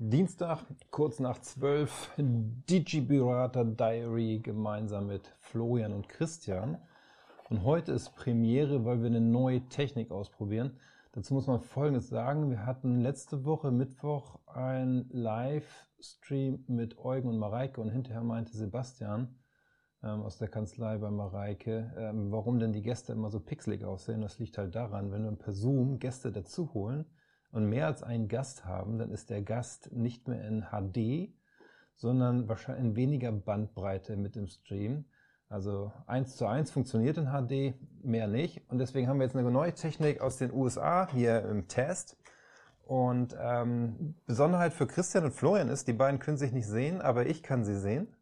Dienstag, kurz nach zwölf, Digiberater Diary gemeinsam mit Florian und Christian. Und heute ist Premiere, weil wir eine neue Technik ausprobieren. Dazu muss man Folgendes sagen. Wir hatten letzte Woche Mittwoch ein Livestream mit Eugen und Mareike und hinterher meinte Sebastian ähm, aus der Kanzlei bei Mareike, ähm, warum denn die Gäste immer so pixelig aussehen. Das liegt halt daran, wenn wir per Zoom Gäste dazu holen, und mehr als einen Gast haben, dann ist der Gast nicht mehr in HD, sondern wahrscheinlich in weniger Bandbreite mit dem Stream. Also eins zu eins funktioniert in HD, mehr nicht. Und deswegen haben wir jetzt eine neue Technik aus den USA hier im Test. Und ähm, Besonderheit für Christian und Florian ist, die beiden können sich nicht sehen, aber ich kann sie sehen.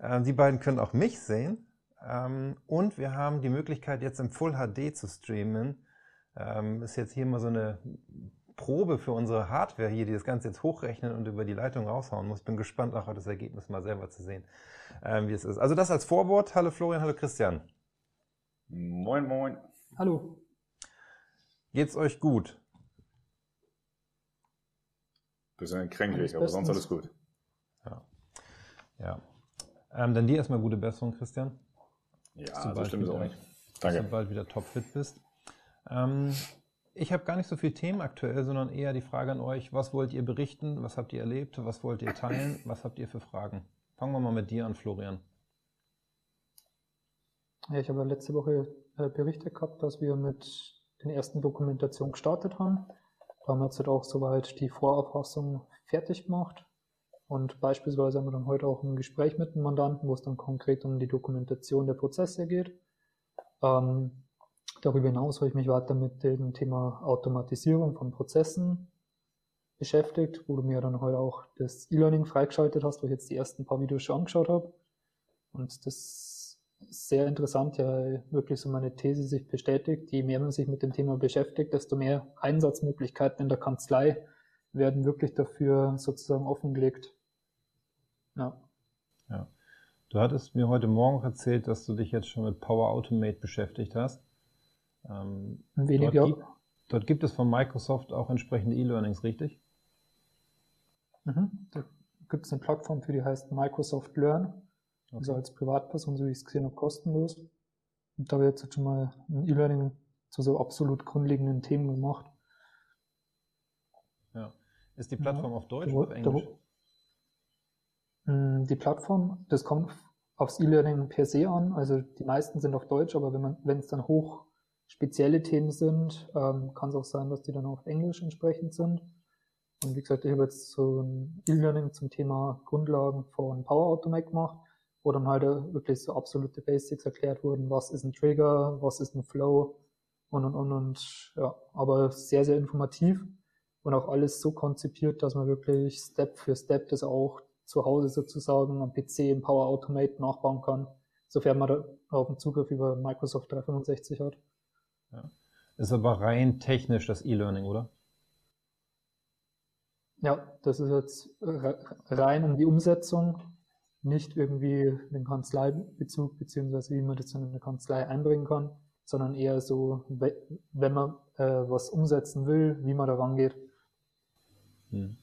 Ähm, die beiden können auch mich sehen. Ähm, und wir haben die Möglichkeit, jetzt im Full HD zu streamen. Ähm, ist jetzt hier mal so eine Probe für unsere Hardware hier, die das Ganze jetzt hochrechnen und über die Leitung raushauen muss. Bin gespannt, auch das Ergebnis mal selber zu sehen, ähm, wie es ist. Also das als Vorwort. Hallo Florian, hallo Christian. Moin, moin. Hallo. Geht's euch gut? Bisschen kränklich, aber sonst alles gut. Ja. Ja. Ähm, dann dir erstmal gute Besserung, Christian. Ja, so stimmt es auch nicht. Danke. Dass du bald wieder topfit bist. Ähm, ich habe gar nicht so viel Themen aktuell, sondern eher die Frage an euch, was wollt ihr berichten, was habt ihr erlebt, was wollt ihr teilen, was habt ihr für Fragen? Fangen wir mal mit dir an, Florian. Ja, ich habe letzte Woche äh, berichtet gehabt, dass wir mit den ersten Dokumentationen gestartet haben. Da haben wir jetzt halt auch soweit die Vorauffassung fertig gemacht. Und beispielsweise haben wir dann heute auch ein Gespräch mit dem Mandanten, wo es dann konkret um die Dokumentation der Prozesse geht. Ähm, Darüber hinaus habe ich mich weiter mit dem Thema Automatisierung von Prozessen beschäftigt, wo du mir dann heute auch das E-Learning freigeschaltet hast, wo ich jetzt die ersten paar Videos schon angeschaut habe. Und das ist sehr interessant, ja wirklich so meine These sich bestätigt. Je mehr man sich mit dem Thema beschäftigt, desto mehr Einsatzmöglichkeiten in der Kanzlei werden wirklich dafür sozusagen offengelegt. Ja. Ja. Du hattest mir heute Morgen erzählt, dass du dich jetzt schon mit Power Automate beschäftigt hast. Ähm, Weniger. Dort gibt, dort gibt es von Microsoft auch entsprechende E-Learnings, richtig? Mhm. Da gibt es eine Plattform für, die heißt Microsoft Learn. Okay. Also als Privatperson, so wie ich es gesehen habe, kostenlos. Und da habe ich jetzt schon mal ein E-Learning zu so absolut grundlegenden Themen gemacht. Ja. Ist die Plattform ja. auf Deutsch oder auf Englisch? Mm, die Plattform, das kommt aufs E-Learning per se an. Also die meisten sind auf Deutsch, aber wenn man, wenn es dann hoch spezielle Themen sind, ähm, kann es auch sein, dass die dann auf Englisch entsprechend sind. Und wie gesagt, ich habe jetzt so ein E-Learning zum Thema Grundlagen von Power Automate gemacht, wo dann halt wirklich so absolute Basics erklärt wurden, was ist ein Trigger, was ist ein Flow und und und und ja, aber sehr, sehr informativ und auch alles so konzipiert, dass man wirklich Step für Step das auch zu Hause sozusagen am PC im Power Automate nachbauen kann, sofern man da auf den Zugriff über Microsoft 365 hat. Ja. Ist aber rein technisch das E-Learning, oder? Ja, das ist jetzt rein um die Umsetzung, nicht irgendwie den Kanzleibezug, beziehungsweise wie man das in eine Kanzlei einbringen kann, sondern eher so, wenn man äh, was umsetzen will, wie man da rangeht. Hm.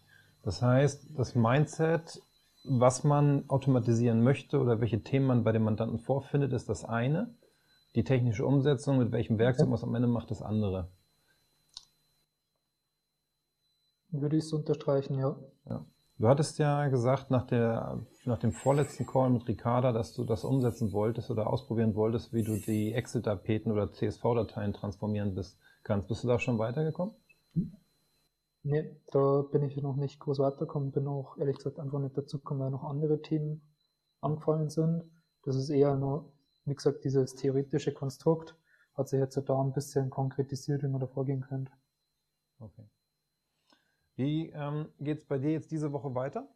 Das heißt, das Mindset, was man automatisieren möchte oder welche Themen man bei dem Mandanten vorfindet, ist das eine die technische Umsetzung, mit welchem Werkzeug man es am Ende macht, das andere. Würde ich so unterstreichen, ja. ja. Du hattest ja gesagt, nach, der, nach dem vorletzten Call mit Ricarda, dass du das umsetzen wolltest oder ausprobieren wolltest, wie du die Excel-Tapeten oder CSV-Dateien transformieren bist, kannst. Bist du da schon weitergekommen? Nee, da bin ich noch nicht groß weitergekommen. Bin auch ehrlich gesagt einfach nicht dazu gekommen, weil noch andere Themen angefallen sind. Das ist eher nur wie gesagt, dieses theoretische Konstrukt hat sich jetzt da ein bisschen konkretisiert, wie man da vorgehen könnte. Okay. Wie ähm, geht es bei dir jetzt diese Woche weiter?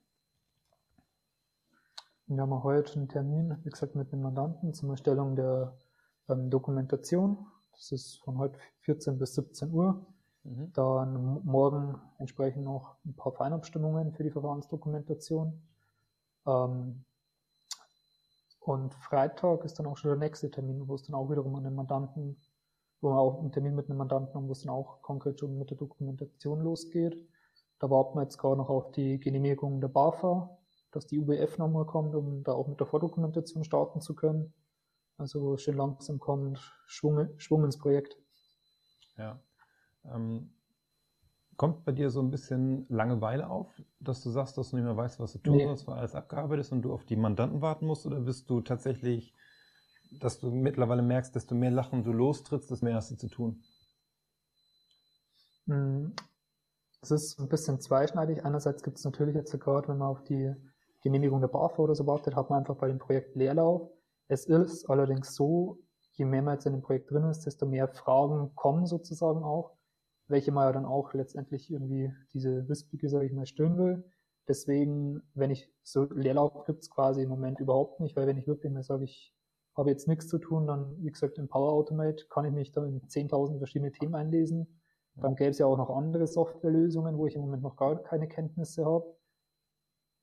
Wir haben heute einen Termin, wie gesagt, mit einem Mandanten zum Erstellung der ähm, Dokumentation. Das ist von heute 14 bis 17 Uhr. Mhm. Dann morgen entsprechend noch ein paar Feinabstimmungen für die Verfahrensdokumentation. Ähm, und Freitag ist dann auch schon der nächste Termin, wo es dann auch wiederum an den Mandanten, wo man auch einen Termin mit einem Mandanten haben, wo es dann auch konkret schon mit der Dokumentation losgeht. Da warten wir jetzt gerade noch auf die Genehmigung der BAFA, dass die UBF nochmal kommt, um da auch mit der Vordokumentation starten zu können. Also schön langsam kommt Schwung, Schwung ins Projekt. Ja. Ähm, kommt bei dir so ein bisschen Langeweile auf, dass du sagst, dass du nicht mehr weißt, was du tun nee. sollst, weil alles abgearbeitet ist und du auf die Mandanten warten musst? Oder bist du tatsächlich, dass du mittlerweile merkst, desto mehr Lachen du lostrittst, desto mehr hast du zu tun? Hm. Es ist ein bisschen zweischneidig. Einerseits gibt es natürlich jetzt gerade, wenn man auf die Genehmigung der BAFA oder so wartet, hat man einfach bei dem Projekt Leerlauf. Es ist allerdings so, je mehr man jetzt in dem Projekt drin ist, desto mehr Fragen kommen sozusagen auch welche man ja dann auch letztendlich irgendwie diese Wispige, sage ich mal, stillen will. Deswegen, wenn ich so Leerlauf gibt's quasi im Moment überhaupt nicht, weil wenn ich wirklich mal sage, ich habe jetzt nichts zu tun, dann, wie gesagt, im Power Automate kann ich mich da in 10.000 verschiedene Themen einlesen. Dann gäbe es ja auch noch andere Softwarelösungen, wo ich im Moment noch gar keine Kenntnisse habe.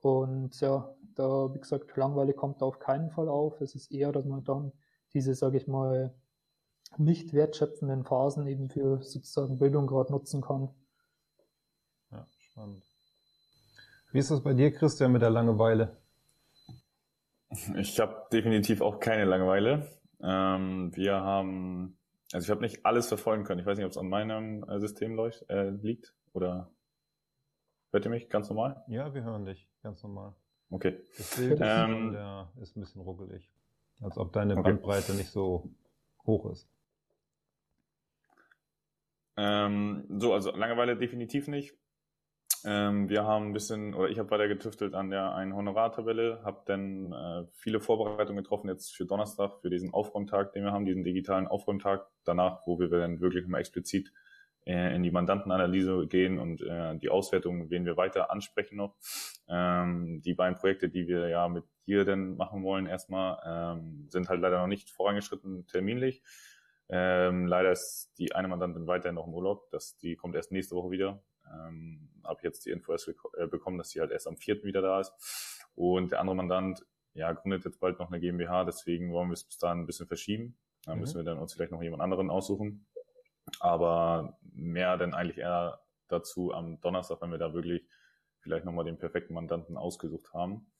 Und ja, da, wie gesagt, Langweile kommt da auf keinen Fall auf. Es ist eher, dass man dann diese, sage ich mal, nicht wertschöpfenden Phasen eben für sozusagen Bildung gerade nutzen kann. Ja, spannend. Wie ist das bei dir, Christian, mit der Langeweile? Ich habe definitiv auch keine Langeweile. Ähm, wir haben, also ich habe nicht alles verfolgen können. Ich weiß nicht, ob es an meinem äh, System leucht, äh, liegt oder hört ihr mich ganz normal? Ja, wir hören dich ganz normal. Okay. Das Bild ähm, ist, ist ein bisschen ruckelig. Als ob deine okay. Bandbreite nicht so hoch ist. Ähm, so, also Langeweile definitiv nicht. Ähm, wir haben ein bisschen, oder ich habe weiter getüftelt an der einen Honorartabelle, habe dann äh, viele Vorbereitungen getroffen jetzt für Donnerstag, für diesen Aufräumtag, den wir haben, diesen digitalen Aufräumtag danach, wo wir dann wirklich mal explizit äh, in die Mandantenanalyse gehen und äh, die Auswertung, wen wir weiter ansprechen noch. Ähm, die beiden Projekte, die wir ja mit dir dann machen wollen erstmal, ähm, sind halt leider noch nicht vorangeschritten terminlich. Ähm, leider ist die eine Mandantin weiterhin noch im Urlaub. Das, die kommt erst nächste Woche wieder. Ähm, habe jetzt die Info erst äh, bekommen, dass sie halt erst am 4. wieder da ist. Und der andere Mandant, ja, gründet jetzt bald noch eine GmbH, deswegen wollen wir es bis dahin ein bisschen verschieben. Dann mhm. müssen wir dann uns vielleicht noch jemand anderen aussuchen. Aber mehr denn eigentlich eher dazu am Donnerstag, wenn wir da wirklich vielleicht nochmal den perfekten Mandanten ausgesucht haben.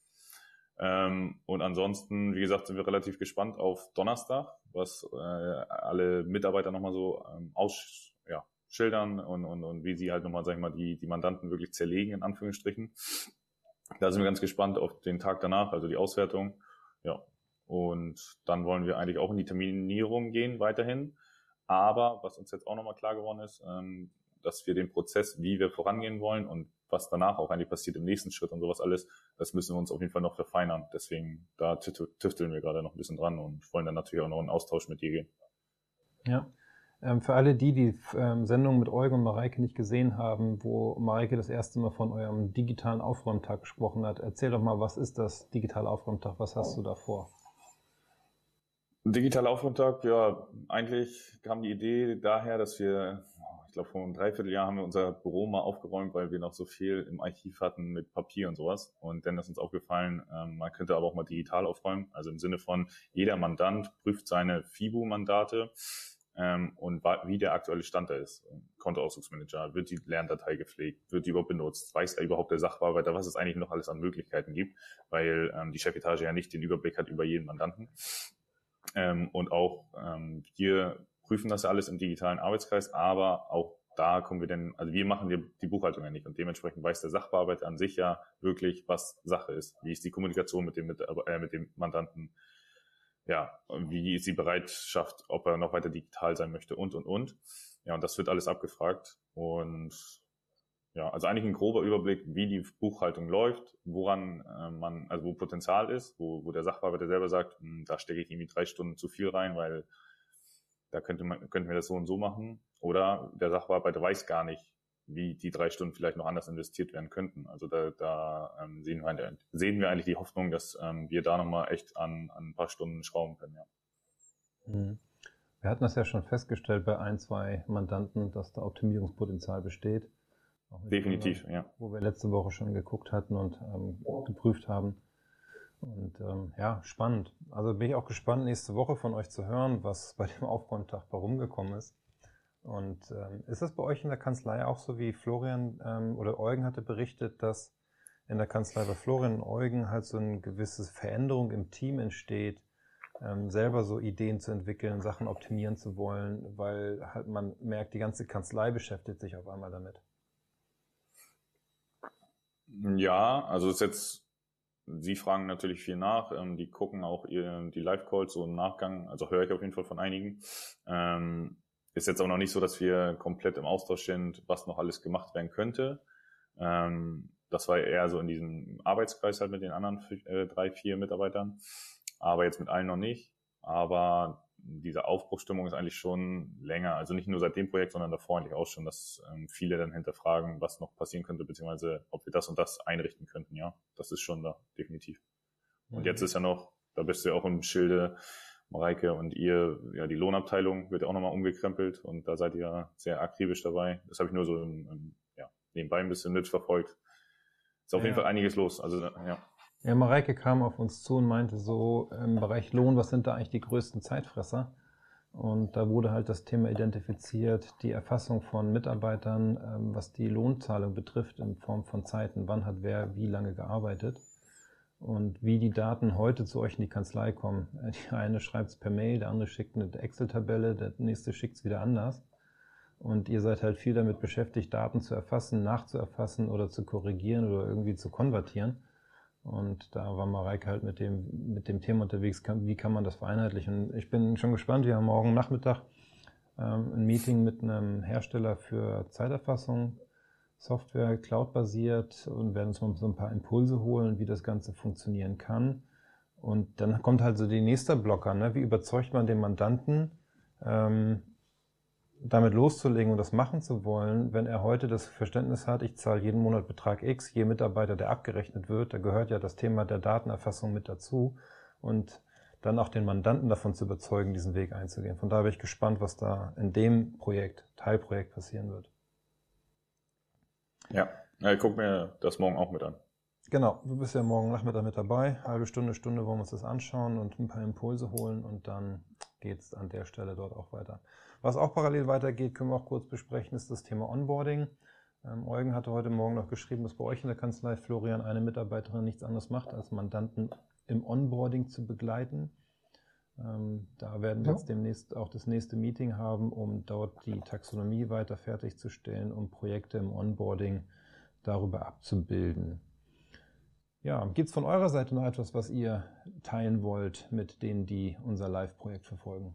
Ähm, und ansonsten, wie gesagt, sind wir relativ gespannt auf Donnerstag, was äh, alle Mitarbeiter nochmal so ähm, aus, ja, schildern und, und, und wie sie halt nochmal, sag ich mal, die, die Mandanten wirklich zerlegen, in Anführungsstrichen. Da sind wir ganz gespannt auf den Tag danach, also die Auswertung. Ja. Und dann wollen wir eigentlich auch in die Terminierung gehen weiterhin. Aber was uns jetzt auch nochmal klar geworden ist, ähm, dass wir den Prozess, wie wir vorangehen wollen und was danach auch eigentlich passiert im nächsten Schritt und sowas alles, das müssen wir uns auf jeden Fall noch verfeinern. Deswegen, da tüfteln wir gerade noch ein bisschen dran und wollen dann natürlich auch noch einen Austausch mit dir gehen. Ja. Ähm, für alle die, die ähm, Sendung mit Eugen und Mareike nicht gesehen haben, wo Mareike das erste Mal von eurem digitalen Aufräumtag gesprochen hat, erzähl doch mal, was ist das digitale Aufräumtag? Was hast du da vor? Digitaler Aufräumtag, ja, eigentlich kam die Idee daher, dass wir ich glaube, vor einem Dreivierteljahr haben wir unser Büro mal aufgeräumt, weil wir noch so viel im Archiv hatten mit Papier und sowas. Und dann ist uns aufgefallen, ähm, man könnte aber auch mal digital aufräumen. Also im Sinne von, jeder Mandant prüft seine FIBU-Mandate ähm, und wie der aktuelle Stand da ist. Kontoauszugsmanager, wird die Lerndatei gepflegt, wird die überhaupt benutzt, weiß er überhaupt der Sachbearbeiter, was es eigentlich noch alles an Möglichkeiten gibt, weil ähm, die Chefetage ja nicht den Überblick hat über jeden Mandanten. Ähm, und auch ähm, hier prüfen das ja alles im digitalen Arbeitskreis, aber auch da kommen wir denn, also wir machen die, die Buchhaltung ja nicht und dementsprechend weiß der Sachbearbeiter an sich ja wirklich, was Sache ist. Wie ist die Kommunikation mit dem, mit, äh, mit dem Mandanten? Ja, wie ist die Bereitschaft, ob er noch weiter digital sein möchte und, und, und. Ja, und das wird alles abgefragt und ja, also eigentlich ein grober Überblick, wie die Buchhaltung läuft, woran äh, man, also wo Potenzial ist, wo, wo der Sachbearbeiter selber sagt, hm, da stecke ich irgendwie drei Stunden zu viel rein, weil da könnte man, könnten wir das so und so machen. Oder der Sachbearbeiter weiß gar nicht, wie die drei Stunden vielleicht noch anders investiert werden könnten. Also da, da ähm, sehen, wir, sehen wir eigentlich die Hoffnung, dass ähm, wir da nochmal echt an, an ein paar Stunden schrauben können, ja. Mhm. Wir hatten das ja schon festgestellt bei ein, zwei Mandanten, dass da Optimierungspotenzial besteht. Definitiv, ja. Wo wir letzte Woche schon geguckt hatten und ähm, geprüft haben. Und ähm, ja, spannend. Also bin ich auch gespannt, nächste Woche von euch zu hören, was bei dem Aufräumtag warum gekommen ist. Und ähm, ist das bei euch in der Kanzlei auch so, wie Florian ähm, oder Eugen hatte berichtet, dass in der Kanzlei bei Florian und Eugen halt so eine gewisse Veränderung im Team entsteht, ähm, selber so Ideen zu entwickeln, Sachen optimieren zu wollen, weil halt man merkt, die ganze Kanzlei beschäftigt sich auf einmal damit. Ja, also ist jetzt, Sie fragen natürlich viel nach, ähm, die gucken auch ihr, die Live-Calls so im Nachgang, also höre ich auf jeden Fall von einigen. Ähm, ist jetzt auch noch nicht so, dass wir komplett im Austausch sind, was noch alles gemacht werden könnte. Ähm, das war eher so in diesem Arbeitskreis halt mit den anderen äh, drei, vier Mitarbeitern aber jetzt mit allen noch nicht. Aber diese Aufbruchstimmung ist eigentlich schon länger, also nicht nur seit dem Projekt, sondern davor eigentlich auch schon, dass ähm, viele dann hinterfragen, was noch passieren könnte, beziehungsweise ob wir das und das einrichten könnten. Ja, das ist schon da, definitiv. Und mhm. jetzt ist ja noch, da bist du ja auch im Schilde, Mareike und ihr, ja, die Lohnabteilung wird ja auch nochmal umgekrempelt und da seid ihr sehr akribisch dabei. Das habe ich nur so im, im, ja, nebenbei ein bisschen mitverfolgt. Ist auf ja. jeden Fall einiges los. Also ja. Ja, Mareike kam auf uns zu und meinte so, im Bereich Lohn, was sind da eigentlich die größten Zeitfresser? Und da wurde halt das Thema identifiziert, die Erfassung von Mitarbeitern, ähm, was die Lohnzahlung betrifft, in Form von Zeiten, wann hat wer wie lange gearbeitet und wie die Daten heute zu euch in die Kanzlei kommen. Die eine schreibt es per Mail, der andere schickt eine Excel-Tabelle, der nächste schickt es wieder anders. Und ihr seid halt viel damit beschäftigt, Daten zu erfassen, nachzuerfassen oder zu korrigieren oder irgendwie zu konvertieren. Und da war Mareike halt mit dem, mit dem Thema unterwegs, wie kann man das vereinheitlichen. Ich bin schon gespannt, wir haben morgen Nachmittag ähm, ein Meeting mit einem Hersteller für Zeiterfassung, Software, Cloud-basiert und werden uns mal so ein paar Impulse holen, wie das Ganze funktionieren kann. Und dann kommt halt so die nächste Blocker, ne? wie überzeugt man den Mandanten, ähm, damit loszulegen und das machen zu wollen, wenn er heute das Verständnis hat, ich zahle jeden Monat Betrag X, je Mitarbeiter, der abgerechnet wird, da gehört ja das Thema der Datenerfassung mit dazu und dann auch den Mandanten davon zu überzeugen, diesen Weg einzugehen. Von daher bin ich gespannt, was da in dem Projekt, Teilprojekt passieren wird. Ja, ich gucke mir das morgen auch mit an. Genau, du bist ja morgen Nachmittag mit dabei. Halbe Stunde, Stunde wollen wir uns das anschauen und ein paar Impulse holen und dann geht's an der Stelle dort auch weiter. Was auch parallel weitergeht, können wir auch kurz besprechen, ist das Thema Onboarding. Ähm, Eugen hatte heute Morgen noch geschrieben, dass bei euch in der Kanzlei Florian eine Mitarbeiterin nichts anderes macht, als Mandanten im Onboarding zu begleiten. Ähm, da werden wir ja. jetzt demnächst auch das nächste Meeting haben, um dort die Taxonomie weiter fertigzustellen, um Projekte im Onboarding darüber abzubilden. Ja, gibt es von eurer Seite noch etwas, was ihr teilen wollt mit denen, die unser Live-Projekt verfolgen?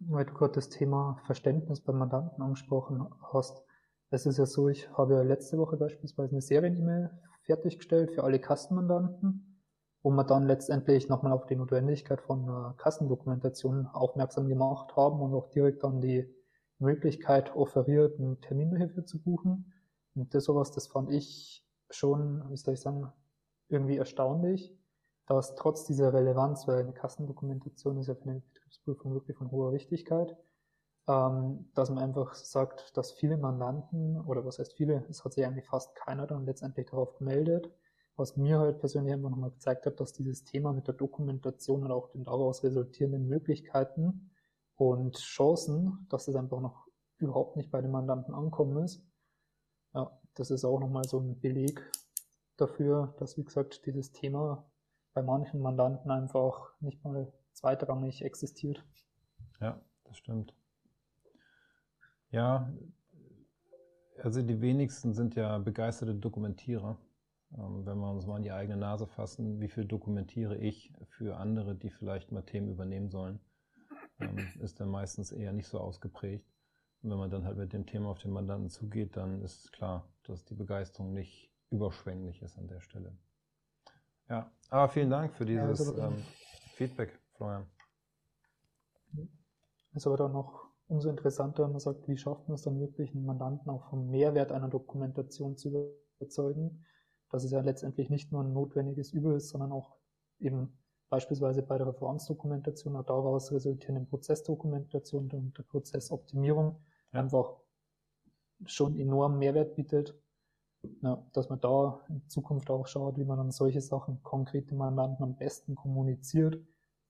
Weil du gerade das Thema Verständnis beim Mandanten angesprochen hast. Es ist ja so, ich habe ja letzte Woche beispielsweise eine Serien-E-Mail fertiggestellt für alle Kassenmandanten, wo wir dann letztendlich nochmal auf die Notwendigkeit von Kassendokumentation aufmerksam gemacht haben und auch direkt dann die Möglichkeit offeriert, einen Termin dafür zu buchen. Und das sowas, das fand ich schon, wie soll ich sagen, irgendwie erstaunlich, dass trotz dieser Relevanz, weil eine Kassendokumentation ist ja für eine Betriebsprüfung wirklich von hoher Wichtigkeit, ähm, dass man einfach sagt, dass viele Mandanten, oder was heißt viele, es hat sich eigentlich fast keiner dann letztendlich darauf gemeldet, was mir halt persönlich einfach nochmal gezeigt hat, dass dieses Thema mit der Dokumentation und auch den daraus resultierenden Möglichkeiten und Chancen, dass es einfach noch überhaupt nicht bei den Mandanten ankommen ist. Ja, das ist auch nochmal so ein Beleg dafür, dass, wie gesagt, dieses Thema bei manchen Mandanten einfach nicht mal zweitrangig existiert. Ja, das stimmt. Ja, also die wenigsten sind ja begeisterte Dokumentierer. Ähm, wenn wir uns mal in die eigene Nase fassen, wie viel dokumentiere ich für andere, die vielleicht mal Themen übernehmen sollen, ähm, ist dann meistens eher nicht so ausgeprägt. Und wenn man dann halt mit dem Thema auf den Mandanten zugeht, dann ist klar, dass die Begeisterung nicht überschwänglich ist an der Stelle. Ja, aber vielen Dank für dieses ja, ähm, Feedback, Florian. Ist aber dann noch umso interessanter, wenn man sagt, wie schafft man es dann wirklich, einen Mandanten auch vom Mehrwert einer Dokumentation zu überzeugen, dass es ja letztendlich nicht nur ein notwendiges Übel ist, sondern auch eben beispielsweise bei der Referenzdokumentation auch daraus resultierenden Prozessdokumentation und der Prozessoptimierung ja. einfach schon enorm Mehrwert bietet, ja, dass man da in Zukunft auch schaut, wie man dann solche Sachen konkret dem Mandanten am besten kommuniziert,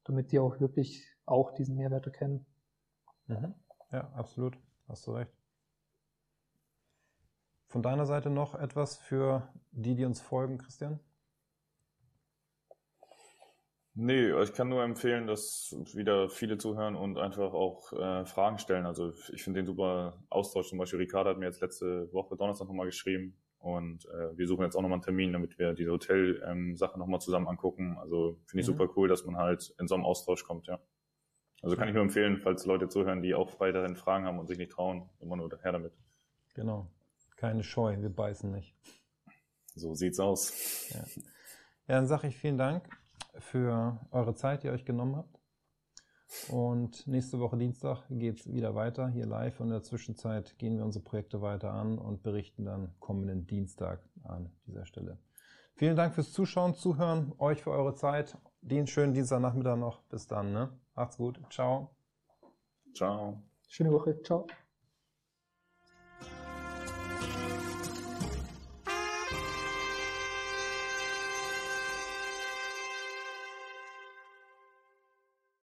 damit die auch wirklich auch diesen Mehrwert erkennen. Mhm. Ja, absolut. Hast du recht. Von deiner Seite noch etwas für die, die uns folgen, Christian? Nee, ich kann nur empfehlen, dass wieder viele zuhören und einfach auch äh, Fragen stellen. Also ich finde den super Austausch. Zum Beispiel Ricardo hat mir jetzt letzte Woche Donnerstag nochmal geschrieben und äh, wir suchen jetzt auch nochmal einen Termin, damit wir diese Hotel-Sache ähm, nochmal zusammen angucken. Also finde ich mhm. super cool, dass man halt in so einem Austausch kommt, ja. Also kann ich nur empfehlen, falls Leute zuhören, die auch weiterhin Fragen haben und sich nicht trauen, immer nur her damit. Genau. Keine Scheu, wir beißen nicht. So sieht's aus. Ja, ja dann sage ich vielen Dank für eure Zeit, die ihr euch genommen habt. Und nächste Woche Dienstag geht es wieder weiter hier live. Und in der Zwischenzeit gehen wir unsere Projekte weiter an und berichten dann kommenden Dienstag an dieser Stelle. Vielen Dank fürs Zuschauen, Zuhören, euch für eure Zeit. Den schönen Dienstagnachmittag noch. Bis dann. Ne? Macht's gut. Ciao. Ciao. Schöne Woche. Ciao.